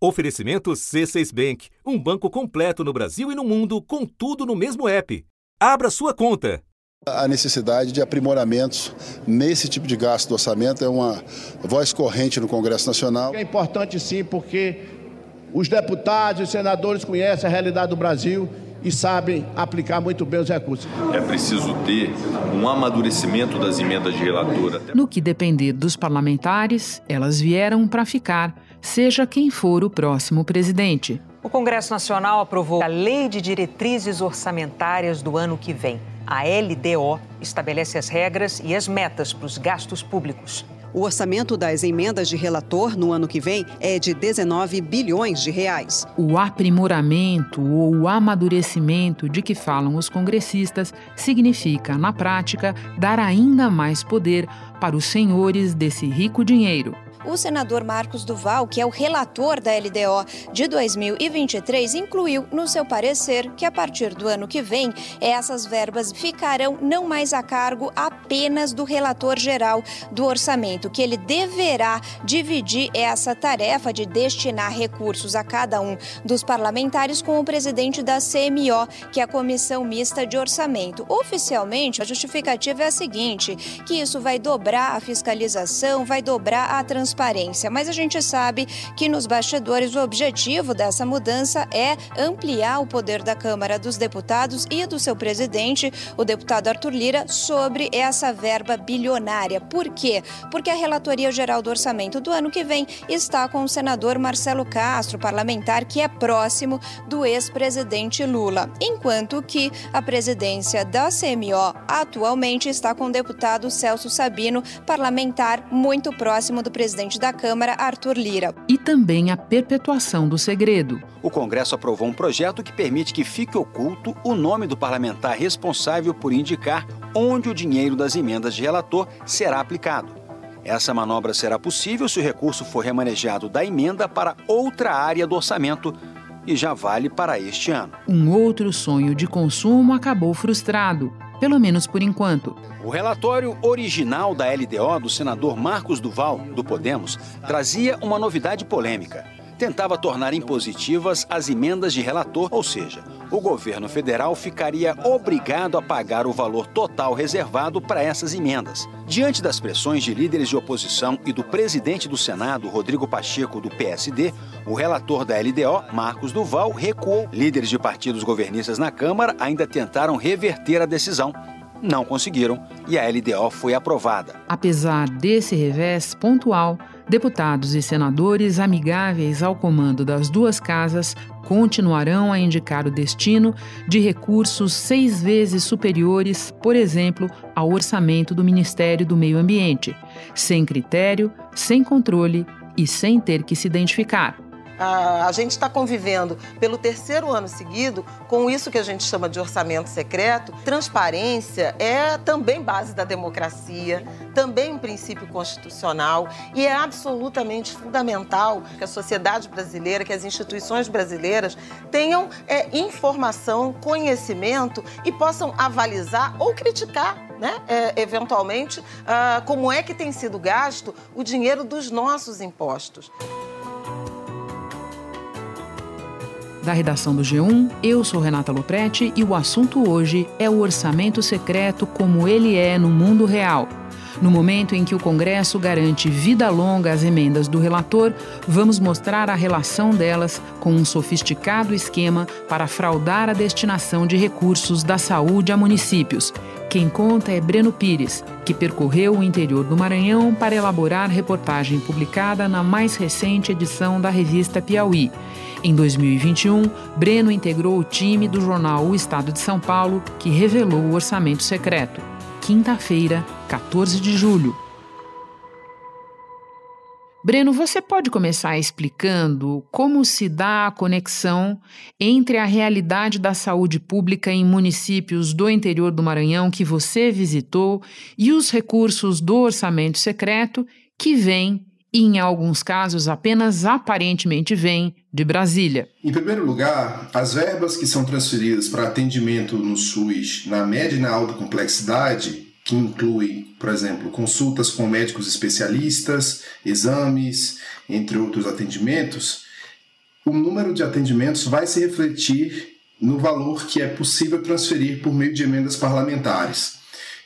Oferecimento C6 Bank, um banco completo no Brasil e no mundo, com tudo no mesmo app. Abra sua conta. A necessidade de aprimoramentos nesse tipo de gasto do orçamento é uma voz corrente no Congresso Nacional. É importante sim, porque os deputados e senadores conhecem a realidade do Brasil e sabem aplicar muito bem os recursos. É preciso ter um amadurecimento das emendas de relator. No que depender dos parlamentares, elas vieram para ficar seja quem for o próximo presidente. O Congresso Nacional aprovou a Lei de Diretrizes Orçamentárias do ano que vem. A LDO estabelece as regras e as metas para os gastos públicos. O orçamento das emendas de relator no ano que vem é de 19 bilhões de reais. O aprimoramento ou o amadurecimento de que falam os congressistas significa, na prática, dar ainda mais poder para os senhores desse rico dinheiro o senador Marcos Duval, que é o relator da LDO de 2023, incluiu no seu parecer que a partir do ano que vem, essas verbas ficarão não mais a cargo apenas do relator geral do orçamento, que ele deverá dividir essa tarefa de destinar recursos a cada um dos parlamentares com o presidente da CMO, que é a Comissão Mista de Orçamento. Oficialmente, a justificativa é a seguinte: que isso vai dobrar a fiscalização, vai dobrar a transparência transparência, mas a gente sabe que nos bastidores o objetivo dessa mudança é ampliar o poder da Câmara dos Deputados e do seu presidente, o deputado Arthur Lira, sobre essa verba bilionária. Por quê? Porque a Relatoria Geral do Orçamento do ano que vem está com o senador Marcelo Castro, parlamentar que é próximo do ex-presidente Lula, enquanto que a presidência da CMO atualmente está com o deputado Celso Sabino, parlamentar muito próximo do presidente presidente da Câmara, Arthur Lira. E também a perpetuação do segredo. O Congresso aprovou um projeto que permite que fique oculto o nome do parlamentar responsável por indicar onde o dinheiro das emendas de relator será aplicado. Essa manobra será possível se o recurso for remanejado da emenda para outra área do orçamento e já vale para este ano. Um outro sonho de consumo acabou frustrado pelo menos por enquanto. O relatório original da LDO do senador Marcos Duval, do Podemos, trazia uma novidade polêmica. Tentava tornar impositivas as emendas de relator, ou seja, o governo federal ficaria obrigado a pagar o valor total reservado para essas emendas. Diante das pressões de líderes de oposição e do presidente do Senado, Rodrigo Pacheco, do PSD, o relator da LDO, Marcos Duval, recuou. Líderes de partidos governistas na Câmara ainda tentaram reverter a decisão. Não conseguiram e a LDO foi aprovada. Apesar desse revés pontual, deputados e senadores amigáveis ao comando das duas casas continuarão a indicar o destino de recursos seis vezes superiores, por exemplo, ao orçamento do Ministério do Meio Ambiente, sem critério, sem controle e sem ter que se identificar a, gente está convivendo pelo terceiro ano seguido com isso que a gente chama de orçamento secreto. Transparência é também base da democracia, também um princípio constitucional e é absolutamente fundamental que a sociedade brasileira, que as instituições brasileiras tenham é, informação, conhecimento e possam avalizar ou criticar né, é, eventualmente, uh, como é que tem sido gasto o dinheiro dos nossos impostos. Da redação do G1, eu sou Renata Loprete e o assunto hoje é o orçamento secreto como ele é no mundo real. No momento em que o Congresso garante vida longa às emendas do relator, vamos mostrar a relação delas com um sofisticado esquema para fraudar a destinação de recursos da saúde a municípios. Quem conta é Breno Pires, que percorreu o interior do Maranhão para elaborar reportagem publicada na mais recente edição da revista Piauí. Em 2021, Breno integrou o time do jornal O Estado de São Paulo, que revelou o orçamento secreto. Quinta-feira, 14 de julho. Breno, você pode começar explicando como se dá a conexão entre a realidade da saúde pública em municípios do interior do Maranhão que você visitou e os recursos do orçamento secreto que vêm e, em alguns casos, apenas aparentemente vêm de Brasília. Em primeiro lugar, as verbas que são transferidas para atendimento no SUS na média e na alta complexidade, que inclui, por exemplo, consultas com médicos especialistas, exames, entre outros atendimentos, o número de atendimentos vai se refletir no valor que é possível transferir por meio de emendas parlamentares.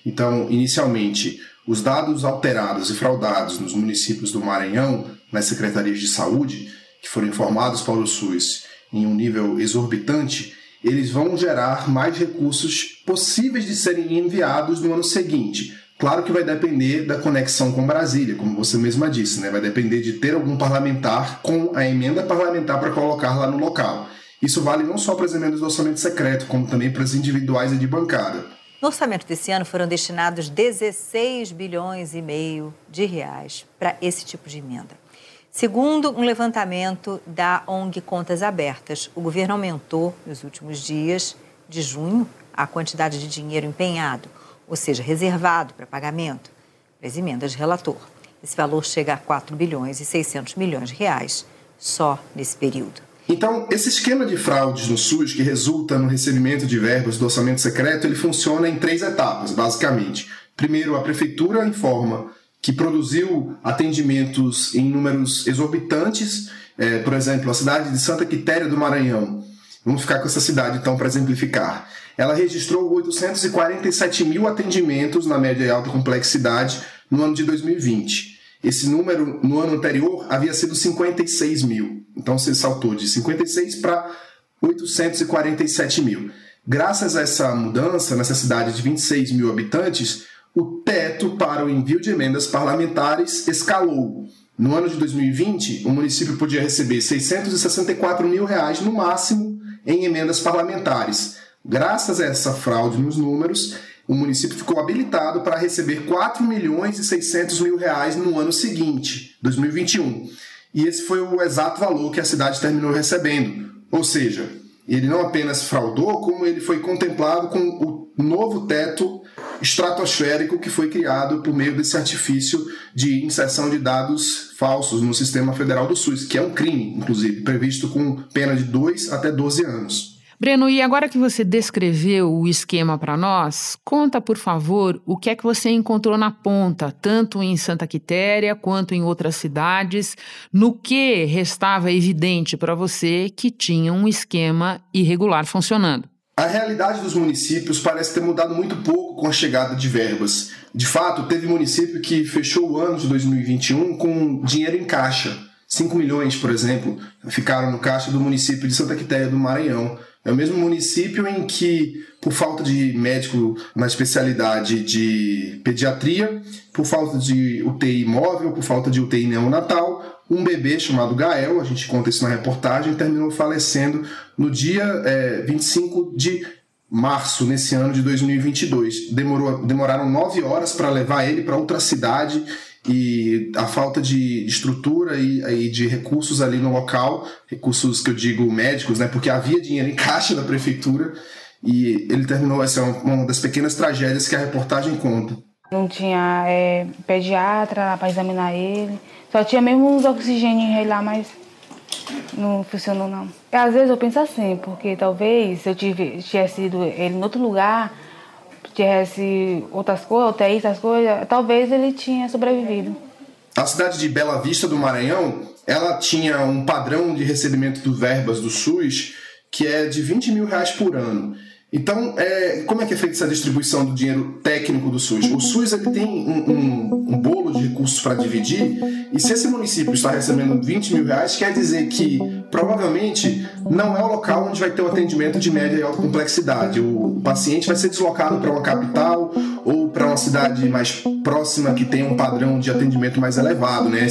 Então, inicialmente, os dados alterados e fraudados nos municípios do Maranhão, nas secretarias de saúde, que foram informados para o SUS em um nível exorbitante, eles vão gerar mais recursos possíveis de serem enviados no ano seguinte. Claro que vai depender da conexão com Brasília, como você mesma disse, né? vai depender de ter algum parlamentar com a emenda parlamentar para colocar lá no local. Isso vale não só para as emendas do orçamento secreto, como também para as individuais e de bancada. No orçamento desse ano foram destinados 16 bilhões e meio de reais para esse tipo de emenda. Segundo um levantamento da ONG Contas Abertas, o governo aumentou nos últimos dias de junho a quantidade de dinheiro empenhado, ou seja, reservado para pagamento, para as emendas de relator. Esse valor chega a 4 bilhões e 600 milhões de reais só nesse período. Então, esse esquema de fraudes no SUS que resulta no recebimento de verbas do orçamento secreto, ele funciona em três etapas, basicamente. Primeiro, a prefeitura informa que produziu atendimentos em números exorbitantes, é, por exemplo, a cidade de Santa Quitéria do Maranhão. Vamos ficar com essa cidade, então, para exemplificar. Ela registrou 847 mil atendimentos na média e alta complexidade no ano de 2020. Esse número, no ano anterior, havia sido 56 mil. Então, você saltou de 56 para 847 mil. Graças a essa mudança, nessa cidade de 26 mil habitantes, o teto para o envio de emendas parlamentares escalou. No ano de 2020, o município podia receber 664 mil reais no máximo em emendas parlamentares. Graças a essa fraude nos números, o município ficou habilitado para receber 4 milhões e 600 mil reais no ano seguinte, 2021. E esse foi o exato valor que a cidade terminou recebendo. Ou seja, ele não apenas fraudou, como ele foi contemplado com o novo teto estratosférico que foi criado por meio desse artifício de inserção de dados falsos no sistema federal do SUS, que é um crime, inclusive, previsto com pena de 2 até 12 anos. Breno, e agora que você descreveu o esquema para nós, conta, por favor, o que é que você encontrou na ponta, tanto em Santa Quitéria quanto em outras cidades, no que restava evidente para você que tinha um esquema irregular funcionando. A realidade dos municípios parece ter mudado muito pouco com a chegada de verbas. De fato, teve município que fechou o ano de 2021 com dinheiro em caixa. 5 milhões, por exemplo, ficaram no caixa do município de Santa Quitéria do Maranhão. É o mesmo município em que, por falta de médico na especialidade de pediatria, por falta de UTI móvel, por falta de UTI neonatal, um bebê chamado Gael, a gente conta isso na reportagem, terminou falecendo no dia é, 25 de março, nesse ano de 2022. Demorou, demoraram nove horas para levar ele para outra cidade e a falta de estrutura e, e, de recursos ali no local, recursos que eu digo médicos, né, porque havia dinheiro em caixa da prefeitura e ele terminou, essa é uma das pequenas tragédias que a reportagem conta. Não tinha é, pediatra para examinar ele, só tinha mesmo uns oxigênio lá, mas não funcionou não. E, às vezes eu penso assim, porque talvez se eu tivesse ido ele em outro lugar, tivesse outras coisas, essas coisas, talvez ele tinha sobrevivido. A cidade de Bela Vista do Maranhão, ela tinha um padrão de recebimento do verbas do SUS que é de 20 mil reais por ano. Então, é, como é que é feita essa distribuição do dinheiro técnico do SUS? O SUS ele tem um, um, um bolo de recursos para dividir, e se esse município está recebendo 20 mil reais, quer dizer que provavelmente não é o local onde vai ter o atendimento de média e alta complexidade. O paciente vai ser deslocado para uma capital ou para uma cidade mais próxima que tenha um padrão de atendimento mais elevado. Né?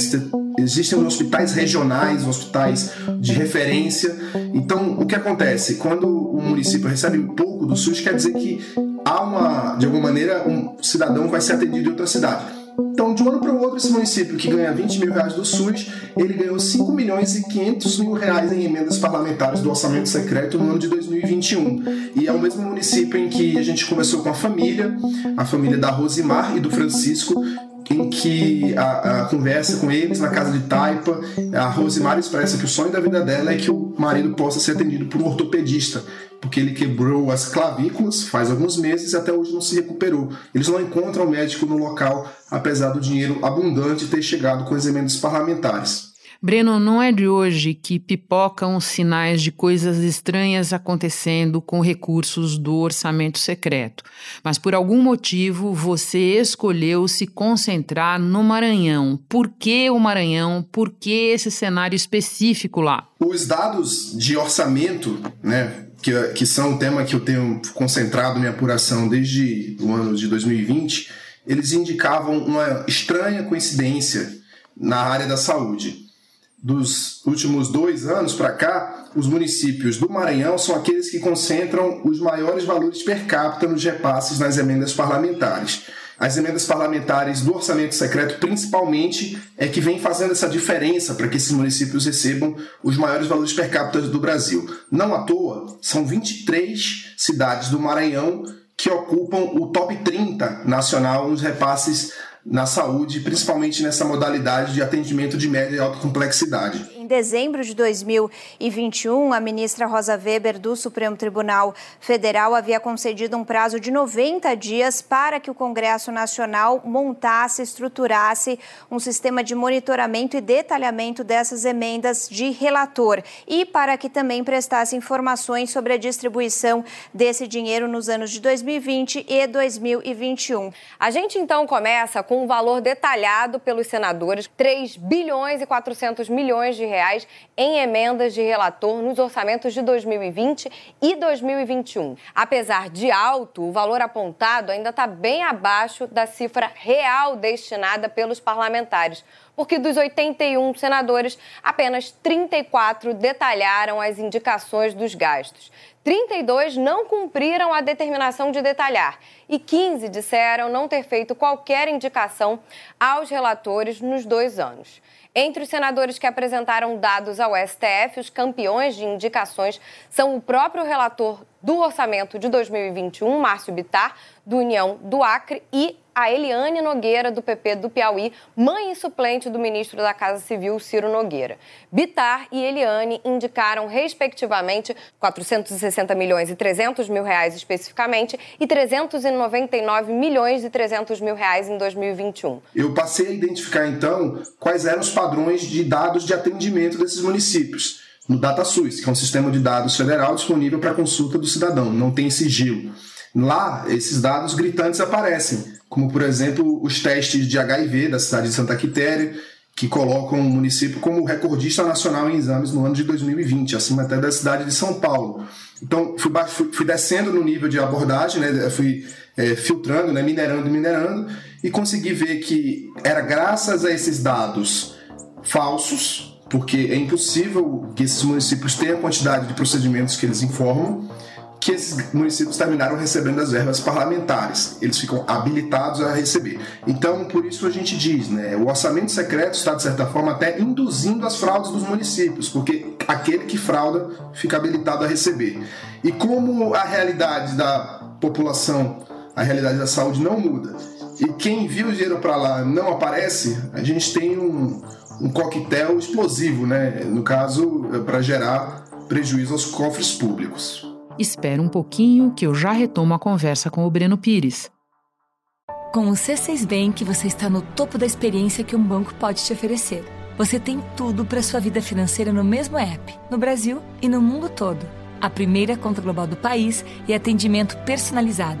Existem os hospitais regionais, hospitais de referência. Então, o que acontece? Quando o município recebe pouco do SUS, quer dizer que há uma, de alguma maneira, um cidadão vai ser atendido em outra cidade. Então, de um ano para o outro, esse município que ganha 20 mil reais do SUS, ele ganhou 5 milhões e 500 mil reais em emendas parlamentares do orçamento secreto no ano de 2021. E é o mesmo município em que a gente começou com a família, a família da Rosimar e do Francisco, em que a, a, conversa com eles na casa de Taipa, a Rosemary expressa que o sonho da vida dela é que o marido possa ser atendido por um ortopedista, porque ele quebrou as clavículas faz alguns meses e até hoje não se recuperou. Eles não encontram médico no local, apesar do dinheiro abundante ter chegado com as emendas parlamentares. Breno, não é de hoje que pipocam sinais de coisas estranhas acontecendo com recursos do orçamento secreto, mas por algum motivo você escolheu se concentrar no Maranhão. Por que o Maranhão? Por que esse cenário específico lá? Os dados de orçamento, né, que, que são um tema que eu tenho concentrado minha apuração desde o ano de 2020, eles indicavam uma estranha coincidência na área da saúde dos últimos dois anos para cá, os municípios do Maranhão são aqueles que concentram os maiores valores per capita nos repasses nas emendas parlamentares. As emendas parlamentares do orçamento secreto, principalmente, é que vem fazendo essa diferença para que esses municípios recebam os maiores valores per capita do Brasil. Não à toa, são 23 cidades do Maranhão que ocupam o top 30 nacional nos repasses na saúde, principalmente nessa modalidade de atendimento de média e alta complexidade. Em dezembro de 2021, a ministra Rosa Weber do Supremo Tribunal Federal havia concedido um prazo de 90 dias para que o Congresso Nacional montasse, estruturasse um sistema de monitoramento e detalhamento dessas emendas de relator e para que também prestasse informações sobre a distribuição desse dinheiro nos anos de 2020 e 2021. A gente então começa com um valor detalhado pelos senadores, 3 bilhões e 400 milhões de reais em emendas de relator nos orçamentos de 2020 e 2021. Apesar de alto, o valor apontado ainda está bem abaixo da cifra real destinada pelos parlamentares, porque dos 81 senadores, apenas 34 detalharam as indicações dos gastos. 32 não cumpriram a determinação de detalhar e 15 disseram não ter feito qualquer indicação aos relatores nos dois anos. Entre os senadores que apresentaram dados ao STF, os campeões de indicações são o próprio relator do orçamento de 2021, Márcio Bitar, do União do Acre, e a Eliane Nogueira, do PP do Piauí, mãe e suplente do ministro da Casa Civil, Ciro Nogueira. Bitar e Eliane indicaram, respectivamente, 460 milhões e 300 mil reais especificamente e 399 milhões e 300 mil reais em 2021. Eu passei a identificar, então, quais eram os padrões de dados de atendimento desses municípios no DataSUS, que é um sistema de dados federal disponível para consulta do cidadão, não tem sigilo. Lá, esses dados gritantes aparecem, como por exemplo os testes de HIV da cidade de Santa Quitéria, que colocam o município como recordista nacional em exames no ano de 2020, acima até da cidade de São Paulo. Então, fui, fui descendo no nível de abordagem, né, fui é, filtrando, né, minerando, minerando, e consegui ver que era graças a esses dados falsos, porque é impossível que esses municípios tenham a quantidade de procedimentos que eles informam, que esses municípios terminaram recebendo as verbas parlamentares. Eles ficam habilitados a receber. Então, por isso a gente diz, né, o orçamento secreto está, de certa forma, até induzindo as fraudes dos municípios, porque aquele que frauda fica habilitado a receber. E como a realidade da população, a realidade da saúde não muda, e quem viu o dinheiro para lá não aparece, a gente tem um, um coquetel explosivo, né? No caso, para gerar prejuízo aos cofres públicos. Espera um pouquinho que eu já retomo a conversa com o Breno Pires. Com o C6 Bank, você está no topo da experiência que um banco pode te oferecer. Você tem tudo para sua vida financeira no mesmo app, no Brasil e no mundo todo. A primeira conta global do país e atendimento personalizado,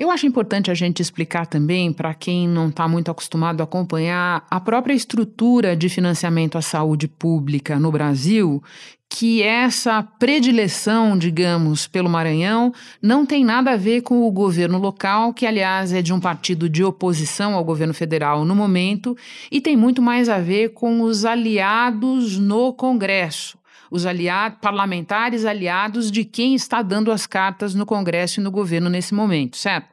Eu acho importante a gente explicar também, para quem não está muito acostumado a acompanhar, a própria estrutura de financiamento à saúde pública no Brasil, que essa predileção, digamos, pelo Maranhão não tem nada a ver com o governo local, que, aliás, é de um partido de oposição ao governo federal no momento, e tem muito mais a ver com os aliados no Congresso os aliados, parlamentares aliados de quem está dando as cartas no Congresso e no governo nesse momento, certo?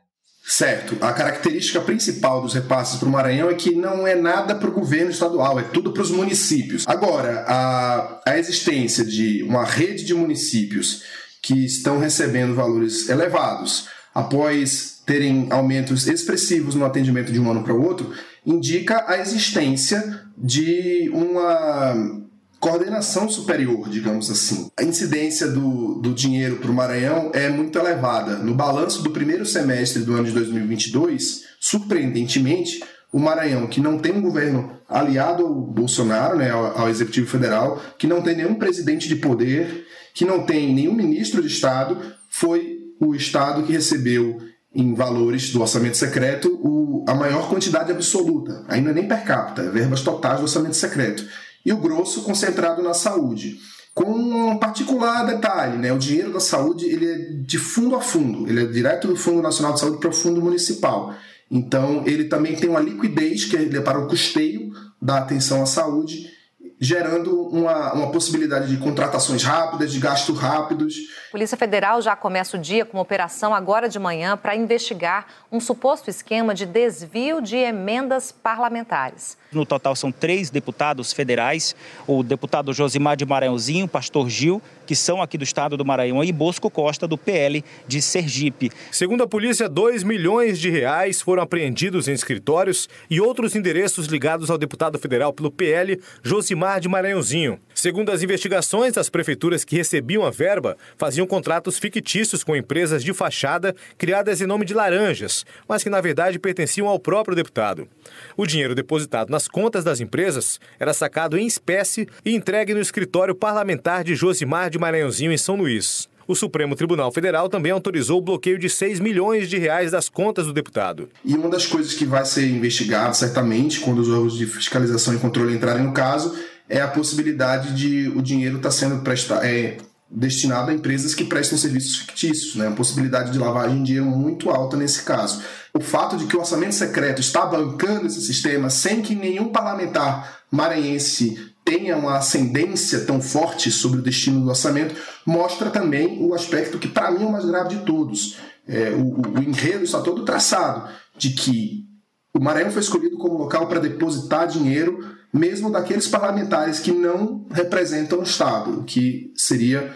Certo. A característica principal dos repasses para o Maranhão é que não é nada para o governo estadual, é tudo para os municípios. Agora, a, a existência de uma rede de municípios que estão recebendo valores elevados após terem aumentos expressivos no atendimento de um ano para o outro, indica a existência de uma coordenação superior, digamos assim. A incidência do, do dinheiro para o Maranhão é muito elevada. No balanço do primeiro semestre do ano de 2022, surpreendentemente, o Maranhão, que não tem um governo aliado ao Bolsonaro, né, ao, ao Executivo Federal, que não tem nenhum presidente de poder, que não tem nenhum ministro de Estado, foi o Estado que recebeu em valores do orçamento secreto o, a maior quantidade absoluta, ainda nem per capita, verbas totais do orçamento secreto e o grosso concentrado na saúde. Com um particular detalhe, né? o dinheiro da saúde ele é de fundo a fundo, ele é direto do Fundo Nacional de Saúde para o Fundo Municipal. Então, ele também tem uma liquidez que é para o custeio da atenção à saúde gerando uma, uma possibilidade de contratações rápidas, de gastos rápidos. Polícia Federal já começa o dia com uma operação agora de manhã para investigar um suposto esquema de desvio de emendas parlamentares. No total, são três deputados federais: o deputado Josimar de Maranhãozinho, pastor Gil, que são aqui do estado do Maranhão, e Bosco Costa, do PL de Sergipe. Segundo a polícia, 2 milhões de reais foram apreendidos em escritórios e outros endereços ligados ao deputado federal pelo PL, Josimar de Maranhãozinho. Segundo as investigações, as prefeituras que recebiam a verba faziam contratos fictícios com empresas de fachada criadas em nome de laranjas, mas que na verdade pertenciam ao próprio deputado. O dinheiro depositado nas contas das empresas era sacado em espécie e entregue no escritório parlamentar de Josimar de Maranhãozinho em São Luís. O Supremo Tribunal Federal também autorizou o bloqueio de 6 milhões de reais das contas do deputado. E uma das coisas que vai ser investigada, certamente, quando os órgãos de fiscalização e controle entrarem no caso, é a possibilidade de o dinheiro estar tá sendo prestado, é, destinado a empresas que prestam serviços fictícios, né? a possibilidade de lavagem de dinheiro muito alta nesse caso. O fato de que o orçamento secreto está bancando esse sistema sem que nenhum parlamentar maranhense tenha uma ascendência tão forte sobre o destino do orçamento, mostra também o aspecto que, para mim, é o mais grave de todos. É, o, o enredo está todo traçado de que o Maranhão foi escolhido como local para depositar dinheiro mesmo daqueles parlamentares que não representam o Estado, que seria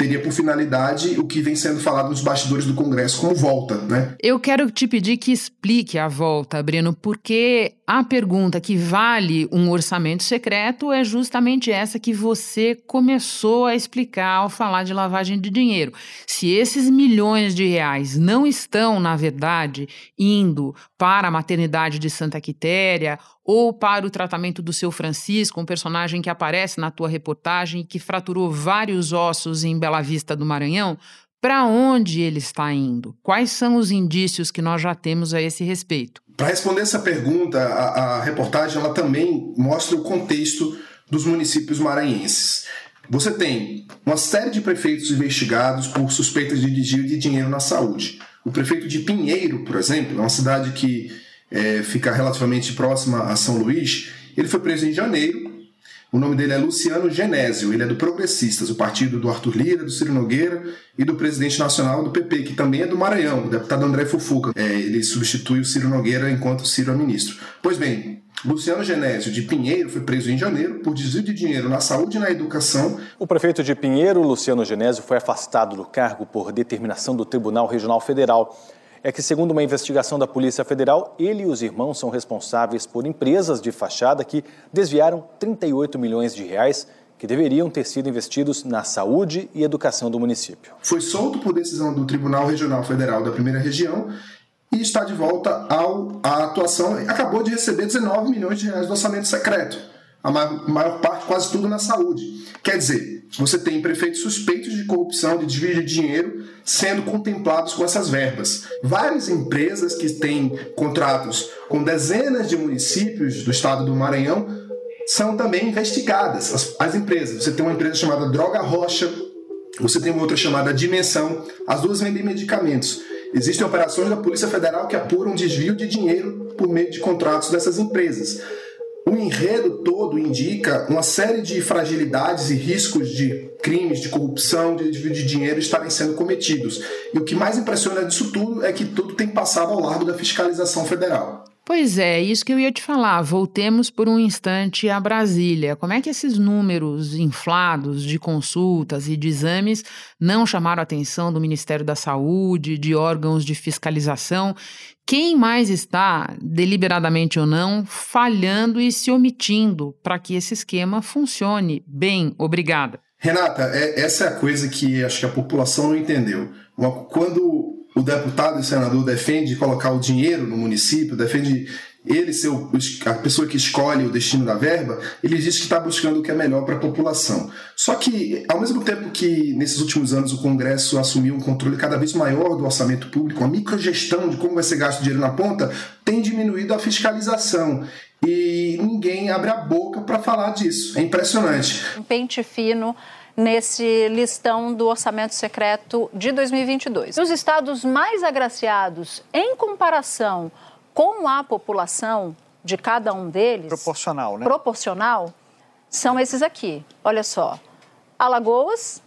teria por finalidade o que vem sendo falado nos bastidores do Congresso como volta, né? Eu quero te pedir que explique a volta, Breno, porque a pergunta que vale um orçamento secreto é justamente essa que você começou a explicar ao falar de lavagem de dinheiro. Se esses milhões de reais não estão, na verdade, indo para a maternidade de Santa Quitéria ou para o tratamento do seu Francisco, um personagem que aparece na tua reportagem que fraturou vários ossos em Bela Vista do Maranhão, para onde ele está indo? Quais são os indícios que nós já temos a esse respeito? Para responder essa pergunta, a, a reportagem ela também mostra o contexto dos municípios maranhenses. Você tem uma série de prefeitos investigados por suspeitas de desvio de dinheiro na saúde. O prefeito de Pinheiro, por exemplo, é uma cidade que é, fica relativamente próxima a São Luís, ele foi preso em janeiro. O nome dele é Luciano Genésio, ele é do Progressistas, o partido do Arthur Lira, do Ciro Nogueira e do presidente nacional do PP, que também é do Maranhão, o deputado André Fufuca. É, ele substitui o Ciro Nogueira enquanto o Ciro é ministro. Pois bem, Luciano Genésio de Pinheiro foi preso em janeiro por desvio de dinheiro na saúde e na educação. O prefeito de Pinheiro, Luciano Genésio, foi afastado do cargo por determinação do Tribunal Regional Federal é que, segundo uma investigação da Polícia Federal, ele e os irmãos são responsáveis por empresas de fachada que desviaram 38 milhões de reais que deveriam ter sido investidos na saúde e educação do município. Foi solto por decisão do Tribunal Regional Federal da Primeira Região e está de volta ao, à atuação. Acabou de receber 19 milhões de reais do orçamento secreto, a maior, maior parte, quase tudo na saúde. Quer dizer, você tem prefeitos suspeitos de corrupção, de desvio de dinheiro, sendo contemplados com essas verbas. Várias empresas que têm contratos com dezenas de municípios do estado do Maranhão são também investigadas. As, as empresas, você tem uma empresa chamada Droga Rocha, você tem uma outra chamada Dimensão, as duas vendem medicamentos. Existem operações da Polícia Federal que apuram desvio de dinheiro por meio de contratos dessas empresas. O enredo todo indica uma série de fragilidades e riscos de crimes de corrupção, de desvio de dinheiro estarem sendo cometidos. E o que mais impressiona disso tudo é que tudo tem passado ao largo da fiscalização federal. Pois é, isso que eu ia te falar. Voltemos por um instante a Brasília. Como é que esses números inflados de consultas e de exames não chamaram a atenção do Ministério da Saúde, de órgãos de fiscalização? Quem mais está, deliberadamente ou não, falhando e se omitindo para que esse esquema funcione bem? Obrigada. Renata, é, essa é a coisa que acho que a população não entendeu. Quando o deputado e senador defende colocar o dinheiro no município, defende ele ser a pessoa que escolhe o destino da verba, ele diz que está buscando o que é melhor para a população. Só que, ao mesmo tempo que nesses últimos anos o Congresso assumiu um controle cada vez maior do orçamento público, a microgestão de como vai ser gasto o dinheiro na ponta, tem diminuído a fiscalização. E ninguém abre a boca para falar disso. É impressionante. Um pente fino nesse listão do orçamento secreto de 2022. Os estados mais agraciados em comparação com a população de cada um deles, proporcional, né? Proporcional, são esses aqui. Olha só. Alagoas,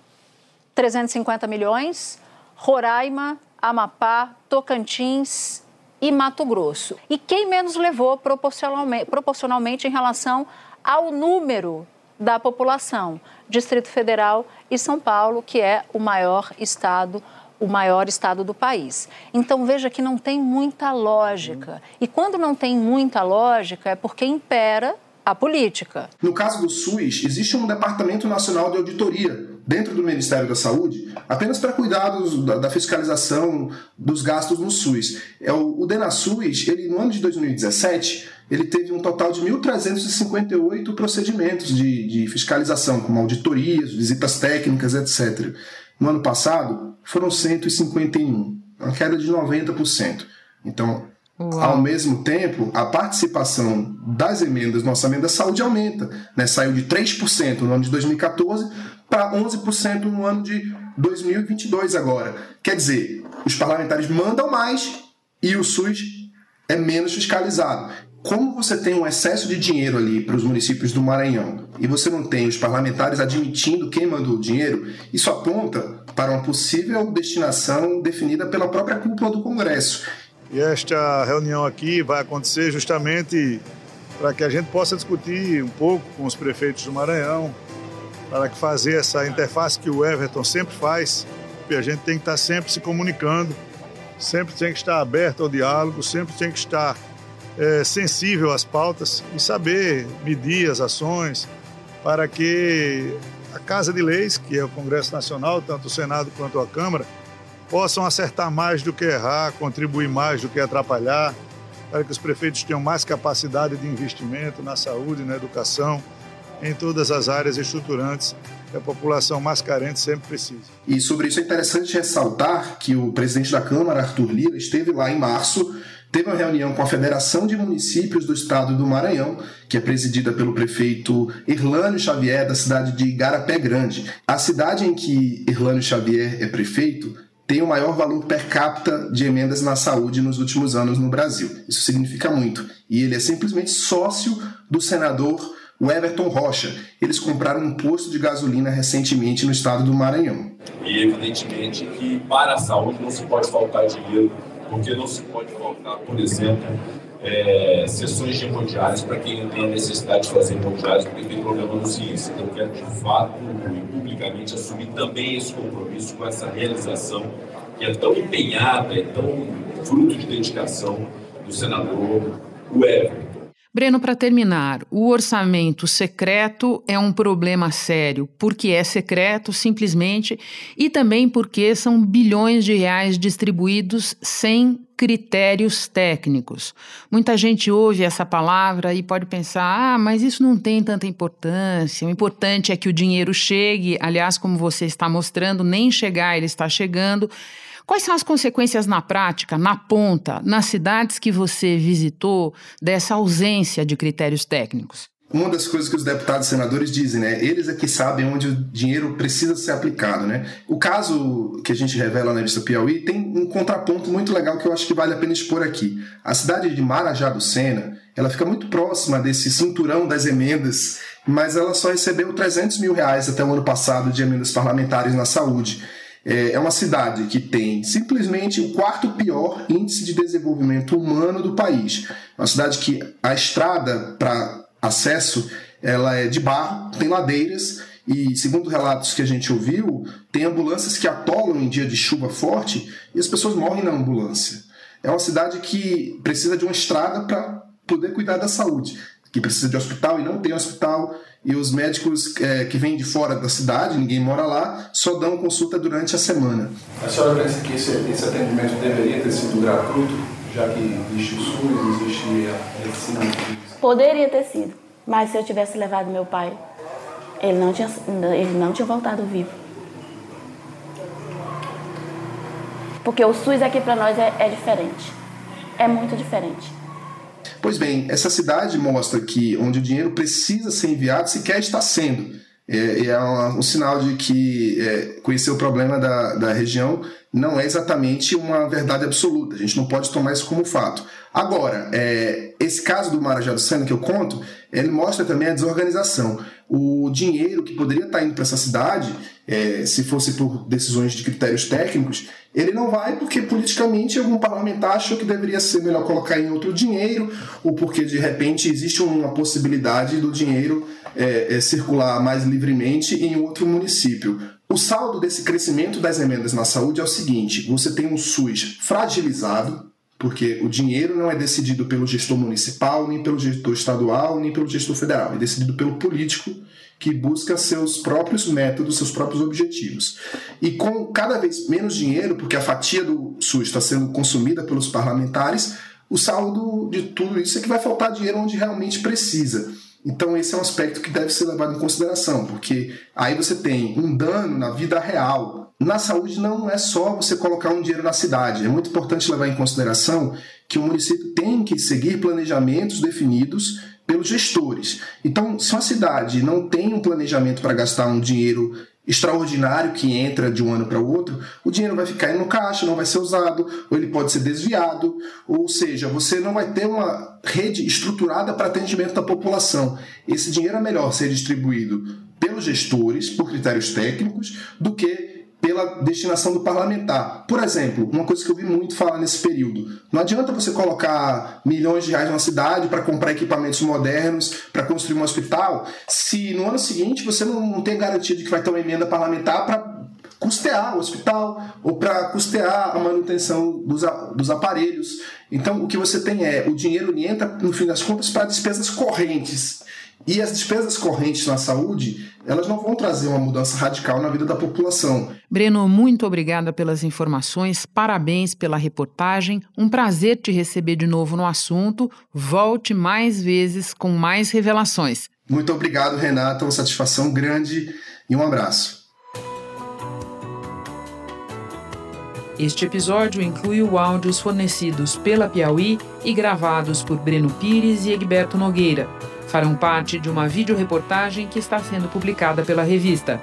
350 milhões, Roraima, Amapá, Tocantins e Mato Grosso. E quem menos levou proporcionalmente, proporcionalmente em relação ao número da população? Distrito Federal e São Paulo, que é o maior estado o maior estado do país. Então veja que não tem muita lógica. E quando não tem muita lógica é porque impera a política. No caso do SUS, existe um Departamento Nacional de Auditoria dentro do Ministério da Saúde, apenas para cuidar dos, da, da, fiscalização dos gastos no SUS. É o, o DenaSUS, ele no ano de 2017, ele teve um total de 1.358 procedimentos de, de fiscalização, como auditorias, visitas técnicas, etc. No ano passado, foram 151, uma queda de 90%. Então, Uau. Ao mesmo tempo, a participação das emendas no orçamento da saúde aumenta. Né? Saiu de 3% no ano de 2014 para 11% no ano de 2022 agora. Quer dizer, os parlamentares mandam mais e o SUS é menos fiscalizado como você tem um excesso de dinheiro ali para os municípios do Maranhão e você não tem os parlamentares admitindo quem mandou o dinheiro, isso aponta para uma possível destinação definida pela própria cúpula do Congresso. E esta reunião aqui vai acontecer justamente para que a gente possa discutir um pouco com os prefeitos do Maranhão, para que fazer essa interface que o Everton sempre faz, porque a gente tem que estar sempre se comunicando, sempre tem que estar aberto ao diálogo, sempre tem que estar é, sensível às pautas e saber medir as ações para que a Casa de Leis, que é o Congresso Nacional, tanto o Senado quanto a Câmara, possam acertar mais do que errar, contribuir mais do que atrapalhar, para que os prefeitos tenham mais capacidade de investimento na saúde, na educação, em todas as áreas estruturantes que a população mais carente sempre precisa. E sobre isso é interessante ressaltar que o presidente da Câmara, Arthur Lira, esteve lá em março teve uma reunião com a Federação de Municípios do Estado do Maranhão, que é presidida pelo prefeito Irlânio Xavier, da cidade de Igarapé Grande. A cidade em que Irlânio Xavier é prefeito tem o maior valor per capita de emendas na saúde nos últimos anos no Brasil. Isso significa muito. E ele é simplesmente sócio do senador Everton Rocha. Eles compraram um posto de gasolina recentemente no estado do Maranhão. E evidentemente que para a saúde não se pode faltar dinheiro porque não se pode faltar, por exemplo, é, sessões de hemodiálise para quem tem a necessidade de fazer hemodiálise porque tem problema nos rins. Então, quero de fato publicamente assumir também esse compromisso com essa realização que é tão empenhada, é tão fruto de dedicação do senador Everton. Breno, para terminar, o orçamento secreto é um problema sério, porque é secreto simplesmente e também porque são bilhões de reais distribuídos sem critérios técnicos. Muita gente ouve essa palavra e pode pensar: ah, mas isso não tem tanta importância. O importante é que o dinheiro chegue. Aliás, como você está mostrando, nem chegar ele está chegando. Quais são as consequências na prática, na ponta, nas cidades que você visitou, dessa ausência de critérios técnicos? Uma das coisas que os deputados e senadores dizem, né? Eles é que sabem onde o dinheiro precisa ser aplicado, né? O caso que a gente revela na lista Piauí tem um contraponto muito legal que eu acho que vale a pena expor aqui. A cidade de Marajá do Sena, ela fica muito próxima desse cinturão das emendas, mas ela só recebeu 300 mil reais até o ano passado de emendas parlamentares na saúde. É, é uma cidade que tem simplesmente o quarto pior índice de desenvolvimento humano do país. É uma cidade que a estrada para acesso ela é de barro, tem ladeiras e, segundo relatos que a gente ouviu, tem ambulâncias que atolam em dia de chuva forte e as pessoas morrem na ambulância. É uma cidade que precisa de uma estrada para poder cuidar da saúde, que precisa de hospital e não tem hospital e os médicos é, que vêm de fora da cidade, ninguém mora lá, só dão consulta durante a semana. A senhora pensa que esse, esse atendimento deveria ter sido gratuito, já que existe o SUS, existe a medicina? Poderia ter sido, mas se eu tivesse levado meu pai, ele não tinha, ele não tinha voltado vivo. Porque o SUS aqui para nós é, é diferente, é muito diferente. Pois bem, essa cidade mostra que onde o dinheiro precisa ser enviado sequer está sendo. É, é um, um, sinal de que é, conhecer o problema da, da região não é exatamente uma verdade absoluta. A gente não pode tomar isso como fato. Agora, é, esse caso do Marajá do Sena que eu conto, ele mostra também a desorganização. O dinheiro que poderia estar indo para essa cidade, é, se fosse por decisões de critérios técnicos, ele não vai porque politicamente algum parlamentar achou que deveria ser melhor colocar em outro dinheiro, ou porque de repente existe uma possibilidade do dinheiro é, é, circular mais livremente em outro município. O saldo desse crescimento das emendas na saúde é o seguinte: você tem um SUS fragilizado, porque o dinheiro não é decidido pelo gestor municipal, nem pelo gestor estadual, nem pelo gestor federal, é decidido pelo político que busca seus próprios métodos, seus próprios objetivos. E com cada vez menos dinheiro, porque a fatia do SUS está sendo consumida pelos parlamentares, o saldo de tudo isso é que vai faltar dinheiro onde realmente precisa. Então, esse é um aspecto que deve ser levado em consideração, porque aí você tem um dano na vida real. Na saúde, não é só você colocar um dinheiro na cidade, é muito importante levar em consideração que o município tem que seguir planejamentos definidos pelos gestores. Então, se uma cidade não tem um planejamento para gastar um dinheiro extraordinário que entra de um ano para o outro, o dinheiro vai ficar no caixa, não vai ser usado, ou ele pode ser desviado, ou seja, você não vai ter uma rede estruturada para atendimento da população. Esse dinheiro é melhor ser distribuído pelos gestores, por critérios técnicos, do que pela destinação do parlamentar. Por exemplo, uma coisa que eu vi muito falar nesse período: não adianta você colocar milhões de reais numa cidade para comprar equipamentos modernos, para construir um hospital, se no ano seguinte você não, não tem garantia de que vai ter uma emenda parlamentar para custear o hospital ou para custear a manutenção dos, dos aparelhos. Então, o que você tem é o dinheiro entra, no fim das contas, para despesas correntes. E as despesas correntes na saúde, elas não vão trazer uma mudança radical na vida da população. Breno, muito obrigada pelas informações, parabéns pela reportagem. Um prazer te receber de novo no assunto. Volte mais vezes com mais revelações. Muito obrigado, Renata. Uma satisfação grande e um abraço. Este episódio incluiu áudios fornecidos pela Piauí e gravados por Breno Pires e Egberto Nogueira farão parte de uma videoreportagem que está sendo publicada pela revista.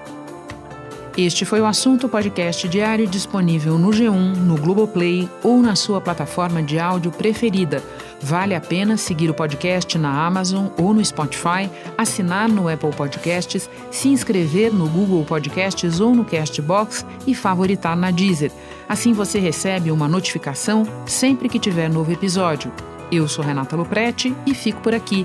Este foi o assunto podcast diário disponível no G1, no Globoplay ou na sua plataforma de áudio preferida. Vale a pena seguir o podcast na Amazon ou no Spotify, assinar no Apple Podcasts, se inscrever no Google Podcasts ou no Castbox e favoritar na Deezer. Assim você recebe uma notificação sempre que tiver novo episódio. Eu sou Renata Luprete e fico por aqui.